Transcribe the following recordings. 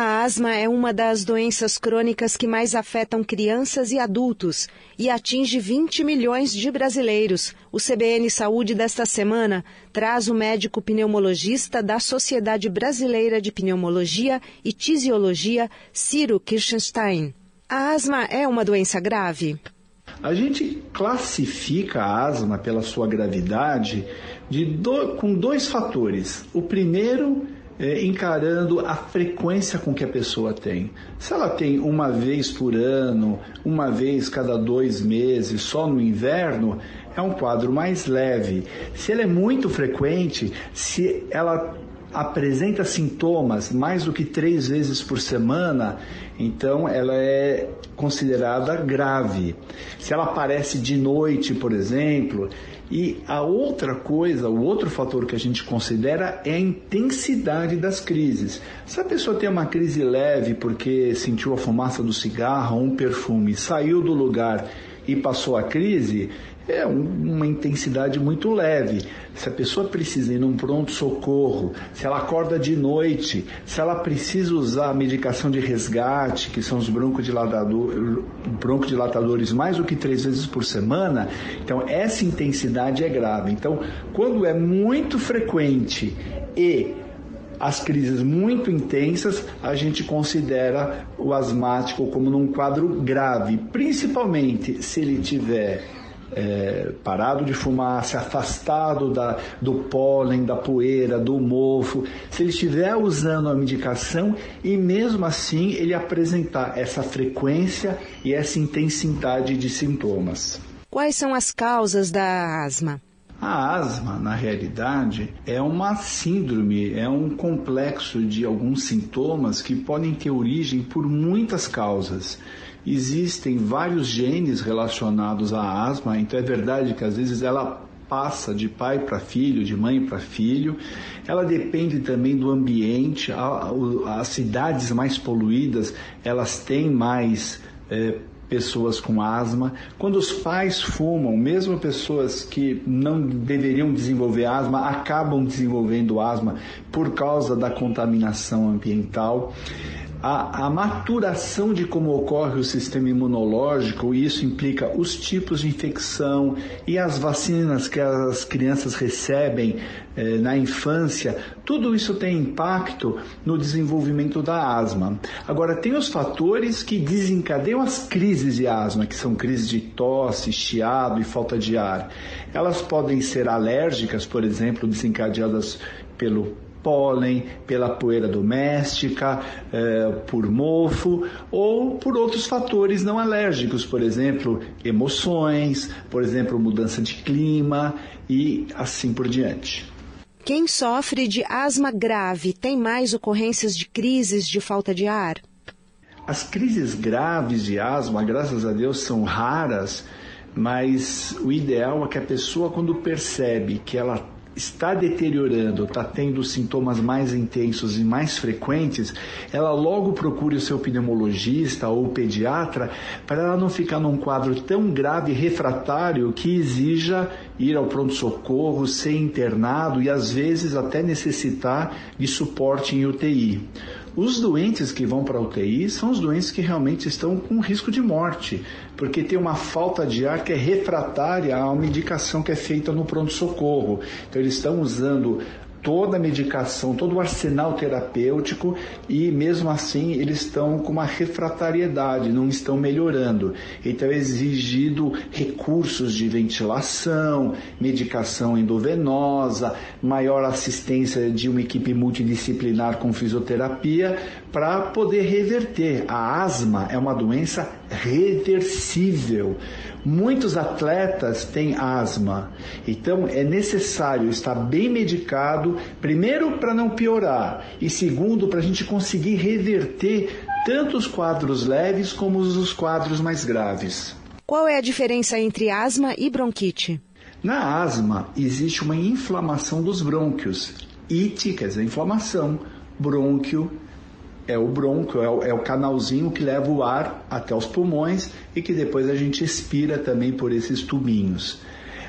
A asma é uma das doenças crônicas que mais afetam crianças e adultos e atinge 20 milhões de brasileiros. O CBN Saúde desta semana traz o médico pneumologista da Sociedade Brasileira de Pneumologia e Tisiologia, Ciro Kirchenstein. A asma é uma doença grave? A gente classifica a asma pela sua gravidade do, com dois fatores. O primeiro é, encarando a frequência com que a pessoa tem. Se ela tem uma vez por ano, uma vez cada dois meses, só no inverno, é um quadro mais leve. Se ela é muito frequente, se ela apresenta sintomas mais do que três vezes por semana, então ela é considerada grave. Se ela aparece de noite, por exemplo, e a outra coisa, o outro fator que a gente considera é a intensidade das crises. Se a pessoa tem uma crise leve porque sentiu a fumaça do cigarro, um perfume, saiu do lugar e passou a crise, é uma intensidade muito leve. Se a pessoa precisa ir num pronto-socorro, se ela acorda de noite, se ela precisa usar a medicação de resgate, que são os broncodilatador, broncodilatadores mais do que três vezes por semana, então essa intensidade é grave. Então, quando é muito frequente e as crises muito intensas, a gente considera o asmático como num quadro grave, principalmente se ele tiver é, parado de fumar, se afastado da, do pólen, da poeira, do mofo, se ele estiver usando a medicação e mesmo assim ele apresentar essa frequência e essa intensidade de sintomas. Quais são as causas da asma? A asma, na realidade, é uma síndrome, é um complexo de alguns sintomas que podem ter origem por muitas causas. Existem vários genes relacionados à asma, então é verdade que às vezes ela passa de pai para filho, de mãe para filho. Ela depende também do ambiente. As cidades mais poluídas, elas têm mais é, pessoas com asma. Quando os pais fumam, mesmo pessoas que não deveriam desenvolver asma, acabam desenvolvendo asma por causa da contaminação ambiental a, a, maturação de como ocorre o sistema imunológico, e isso implica os tipos de infecção e as vacinas que as crianças recebem eh, na infância, tudo isso tem impacto no desenvolvimento da asma. Agora, tem os fatores que desencadeiam as crises de asma, que são crises de tosse, chiado e falta de ar. Elas podem ser alérgicas, por exemplo, desencadeadas pelo pólen, pela poeira doméstica, é, por mofo ou por outros fatores não alérgicos, por exemplo, emoções, por exemplo, mudança de clima e assim por diante. Quem sofre de asma grave tem mais ocorrências de crises de falta de ar? As crises graves de asma, graças a Deus, são raras, mas o ideal é que a pessoa, quando percebe que ela está deteriorando, está tendo sintomas mais intensos e mais frequentes, ela logo procure o seu pneumologista ou pediatra para ela não ficar num quadro tão grave refratário que exija ir ao pronto-socorro, ser internado e às vezes até necessitar de suporte em UTI. Os doentes que vão para a UTI são os doentes que realmente estão com risco de morte, porque tem uma falta de ar que é refratária à medicação que é feita no pronto-socorro. Então, eles estão usando toda a medicação, todo o arsenal terapêutico e mesmo assim eles estão com uma refratariedade, não estão melhorando. Então é exigido recursos de ventilação, medicação endovenosa, maior assistência de uma equipe multidisciplinar com fisioterapia para poder reverter. A asma é uma doença reversível. Muitos atletas têm asma, então é necessário estar bem medicado, primeiro para não piorar, e segundo para a gente conseguir reverter tanto os quadros leves como os quadros mais graves. Qual é a diferença entre asma e bronquite? Na asma existe uma inflamação dos brônquios. Ite quer dizer inflamação, brônquio é o bronco, é o, é o, canalzinho que leva o ar até os pulmões e que depois a gente expira também por esses tubinhos.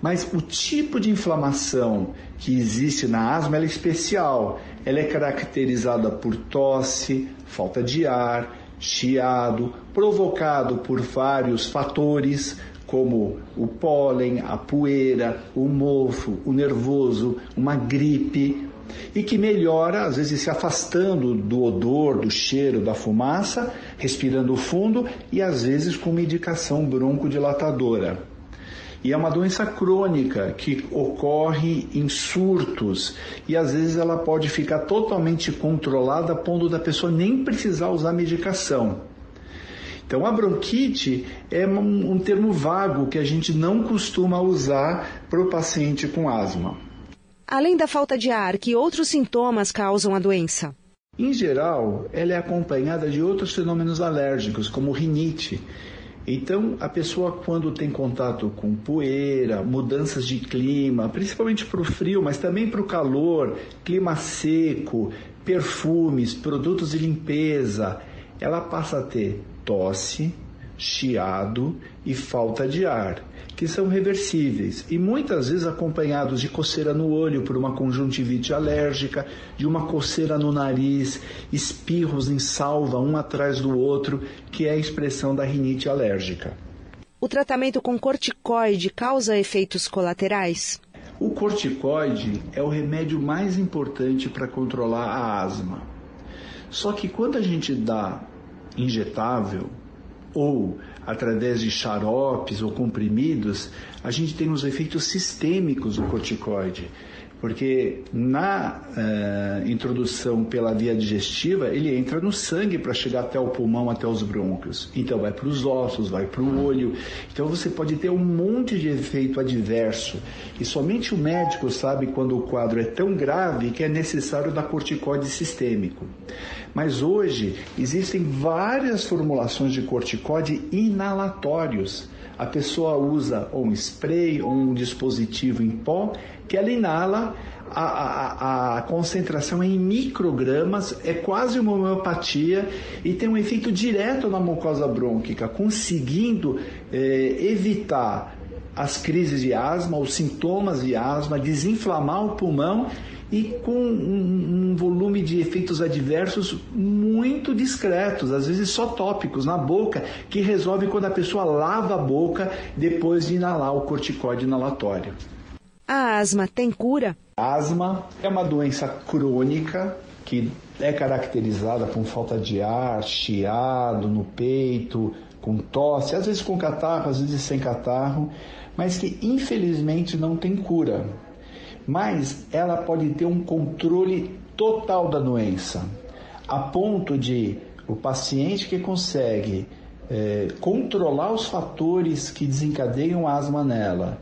Mas o tipo de inflamação que existe na asma é especial. Ela é caracterizada por tosse, falta de ar, chiado, provocado por vários fatores, como o pólen, a poeira, o mofo, o nervoso, uma gripe, e que melhora, às vezes se afastando do odor, do cheiro, da fumaça, respirando fundo e às vezes com medicação broncodilatadora. E é uma doença crônica que ocorre em surtos e às vezes ela pode ficar totalmente controlada a ponto da pessoa nem precisar usar medicação. Então, a bronquite é um, um termo vago que a gente não costuma usar para o paciente com asma. Além da falta de ar, que outros sintomas causam a doença? Em geral, ela é acompanhada de outros fenômenos alérgicos, como rinite. Então, a pessoa, quando tem contato com poeira, mudanças de clima, principalmente para o frio, mas também para o calor, clima seco, perfumes, produtos de limpeza, ela passa a ter tosse, chiado e falta de ar que são reversíveis e muitas vezes acompanhados de coceira no olho por uma conjuntivite alérgica, de uma coceira no nariz, espirros em salva um atrás do outro, que é a expressão da rinite alérgica. O tratamento com corticoide causa efeitos colaterais? O corticoide é o remédio mais importante para controlar a asma. Só que quando a gente dá injetável, ou através de xaropes ou comprimidos, a gente tem os efeitos sistêmicos do corticoide. Porque na uh, introdução pela via digestiva, ele entra no sangue para chegar até o pulmão, até os brônquios. Então vai para os ossos, vai para o olho. Então você pode ter um monte de efeito adverso. E somente o médico sabe quando o quadro é tão grave que é necessário dar corticoide sistêmico. Mas hoje existem várias formulações de corticoide inalatórios. A pessoa usa um spray ou um dispositivo em pó que ela inala, a, a, a, concentração é em microgramas, é quase uma homeopatia e tem um efeito direto na mucosa brônquica, conseguindo eh, evitar as crises de asma, os sintomas de asma, desinflamar o pulmão e com um, um, volume de efeitos adversos muito discretos, às vezes só tópicos na boca, que resolve quando a pessoa lava a boca depois de inalar o corticóide inalatório. A asma tem cura? A asma é uma doença crônica que é caracterizada por falta de ar, chiado no peito, com tosse, às vezes com catarro, às vezes sem catarro, mas que infelizmente não tem cura mas ela pode ter um controle total da doença, a ponto de o paciente que consegue é, controlar os fatores que desencadeiam asma nela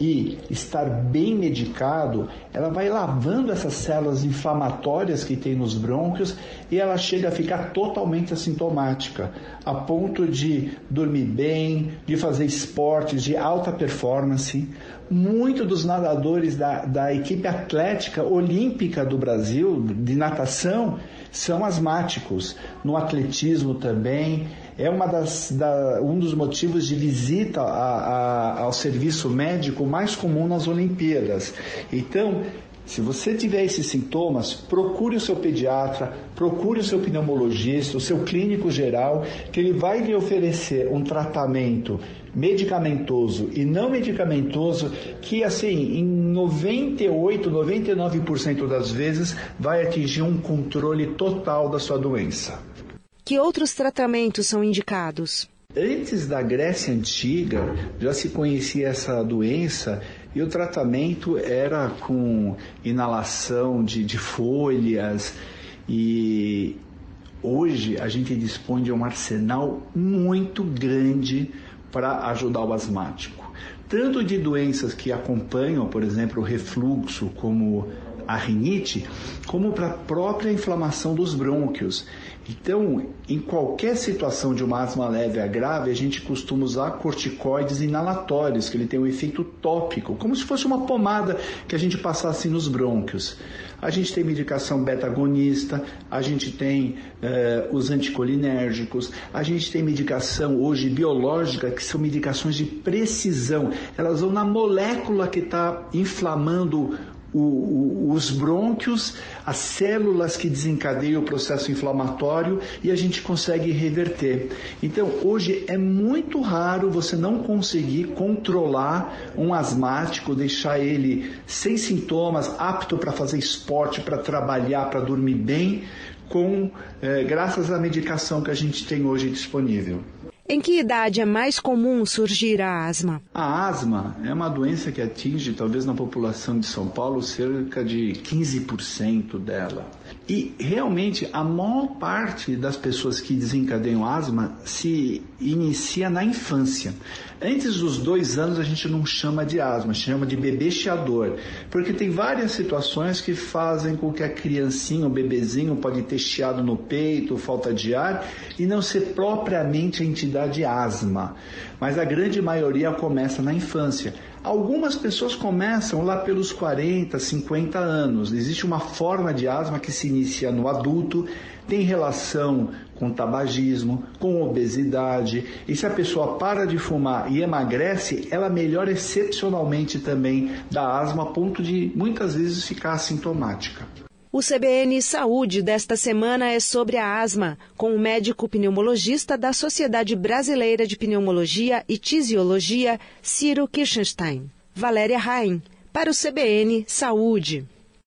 e estar bem medicado, ela vai lavando essas células inflamatórias que tem nos brônquios e ela chega a ficar totalmente assintomática, a ponto de dormir bem, de fazer esportes de alta performance. Muitos dos nadadores da, da equipe atlética olímpica do Brasil, de natação, são asmáticos. No atletismo também é uma das, da, um dos motivos de visita a, a, ao serviço médico mais comum nas Olimpíadas. Então, Se você tiver esses sintomas, procure o seu pediatra, procure o seu pneumologista, o seu clínico geral, que ele vai lhe oferecer um tratamento medicamentoso e não medicamentoso que assim, em 98, 99% das vezes vai atingir um controle total da sua doença. Que outros tratamentos são indicados? Antes da Grécia Antiga, já se conhecia essa doença e o tratamento era com inalação de, de folhas. E hoje a gente dispõe de um arsenal muito grande para ajudar o asmático. Tanto de doenças que acompanham, por exemplo, o refluxo, como a rinite, como para a própria inflamação dos brônquios. Então, em qualquer situação de uma asma leve a grave, a gente costuma usar corticoides inalatórios, que ele tem um efeito tópico, como se fosse uma pomada que a gente passasse nos brônquios. A gente tem medicação beta-agonista, a gente tem eh, os anticolinérgicos, a gente tem medicação hoje biológica, que são medicações de precisão. Elas vão na molécula que está inflamando o, o, os brônquios, as células que desencadeiam o processo inflamatório e a gente consegue reverter. Então, hoje é muito raro você não conseguir controlar um asmático, deixar ele sem sintomas, apto para fazer esporte, para trabalhar, para dormir bem, com eh, graças à medicação que a gente tem hoje disponível. Em que idade é mais comum surgir a asma? A asma é uma doença que atinge, talvez na população de São Paulo, cerca de 15% dela. E realmente a maior parte das pessoas que desencadeiam asma se inicia na infância. Antes dos dois anos a gente não chama de asma, chama de bebê chiador, porque tem várias situações que fazem com que a criancinha, o bebezinho, pode ter chiado no peito, falta de ar, e não ser propriamente a entidade asma. Mas a grande maioria começa na infância. Algumas pessoas começam lá pelos 40, 50 anos. Existe uma forma de asma que se inicia no adulto, tem relação com tabagismo, com obesidade. E se a pessoa para de fumar e emagrece, ela melhora excepcionalmente também da asma, a ponto de muitas vezes ficar assintomática. O CBN Saúde desta semana é sobre a asma, com o médico pneumologista da Sociedade Brasileira de Pneumologia e Tisiologia, Ciro Kirchenstein. Valéria Rain, para o CBN Saúde.